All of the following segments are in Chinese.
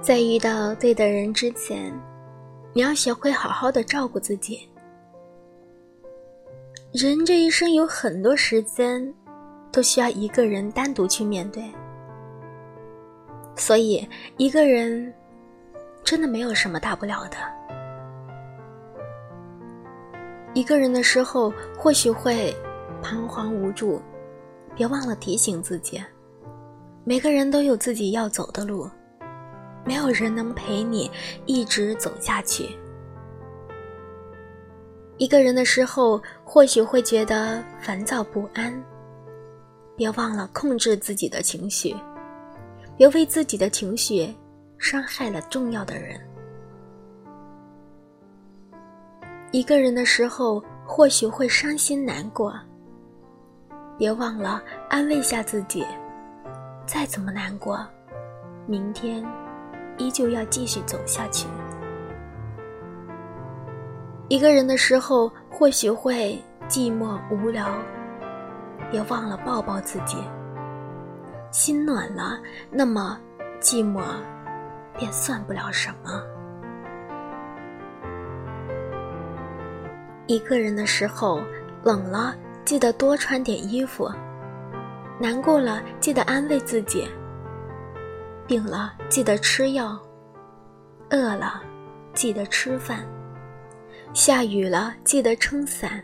在遇到对的人之前，你要学会好好的照顾自己。人这一生有很多时间，都需要一个人单独去面对，所以一个人真的没有什么大不了的。一个人的时候，或许会彷徨无助，别忘了提醒自己，每个人都有自己要走的路。没有人能陪你一直走下去。一个人的时候，或许会觉得烦躁不安，别忘了控制自己的情绪，别为自己的情绪伤害了重要的人。一个人的时候，或许会伤心难过，别忘了安慰下自己，再怎么难过，明天。依旧要继续走下去。一个人的时候，或许会寂寞无聊，别忘了抱抱自己。心暖了，那么寂寞便算不了什么。一个人的时候，冷了记得多穿点衣服，难过了记得安慰自己。病了记得吃药，饿了记得吃饭，下雨了记得撑伞。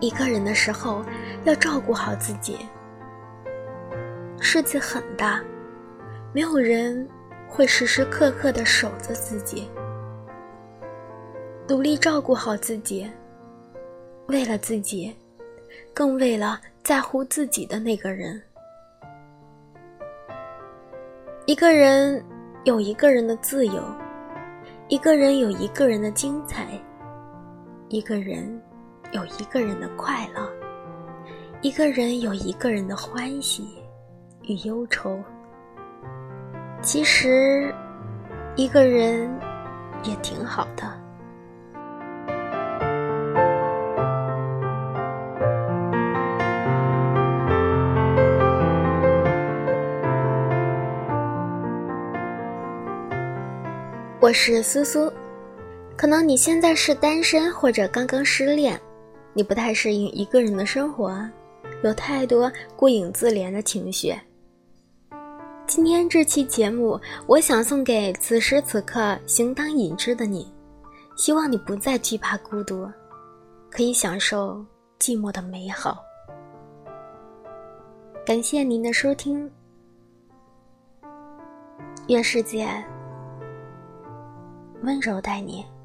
一个人的时候要照顾好自己。世界很大，没有人会时时刻刻的守着自己。努力照顾好自己，为了自己，更为了。在乎自己的那个人，一个人有一个人的自由，一个人有一个人的精彩，一个人有一个人的快乐，一个人有一个人的欢喜与忧愁。其实，一个人也挺好的。我是苏苏，可能你现在是单身或者刚刚失恋，你不太适应一个人的生活，有太多孤影自怜的情绪。今天这期节目，我想送给此时此刻形单影只的你，希望你不再惧怕孤独，可以享受寂寞的美好。感谢您的收听，愿世界。温柔待你。